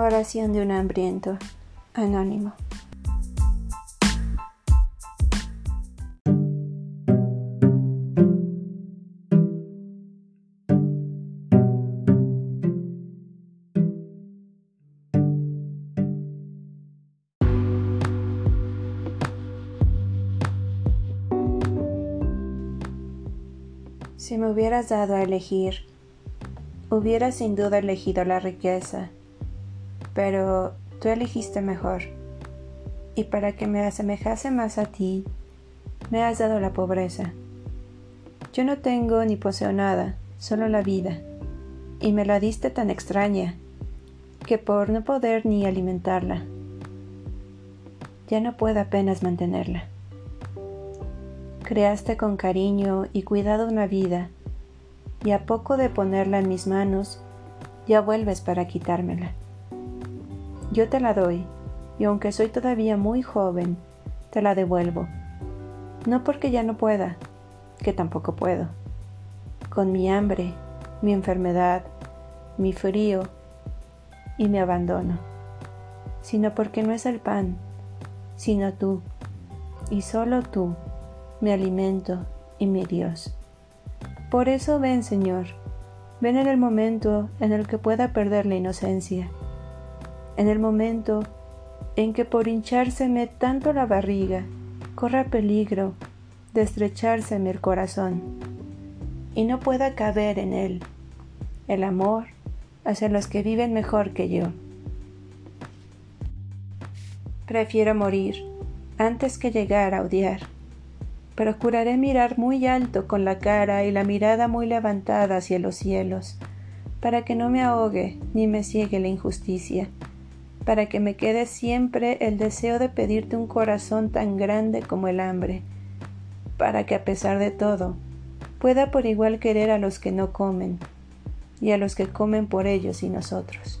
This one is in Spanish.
Oración de un hambriento. Anónimo. Si me hubieras dado a elegir, hubiera sin duda elegido la riqueza pero tú elegiste mejor. Y para que me asemejase más a ti, me has dado la pobreza. Yo no tengo ni poseo nada, solo la vida, y me la diste tan extraña, que por no poder ni alimentarla, ya no puedo apenas mantenerla. Creaste con cariño y cuidado una vida, y a poco de ponerla en mis manos, ya vuelves para quitármela. Yo te la doy, y aunque soy todavía muy joven, te la devuelvo. No porque ya no pueda, que tampoco puedo. Con mi hambre, mi enfermedad, mi frío y mi abandono, sino porque no es el pan, sino tú, y solo tú, mi alimento y mi Dios. Por eso ven, Señor, ven en el momento en el que pueda perder la inocencia en el momento en que por hinchárseme tanto la barriga corra peligro de estrechárseme el corazón y no pueda caber en él el amor hacia los que viven mejor que yo. Prefiero morir antes que llegar a odiar. Procuraré mirar muy alto con la cara y la mirada muy levantada hacia los cielos, para que no me ahogue ni me ciegue la injusticia para que me quede siempre el deseo de pedirte un corazón tan grande como el hambre, para que a pesar de todo pueda por igual querer a los que no comen y a los que comen por ellos y nosotros.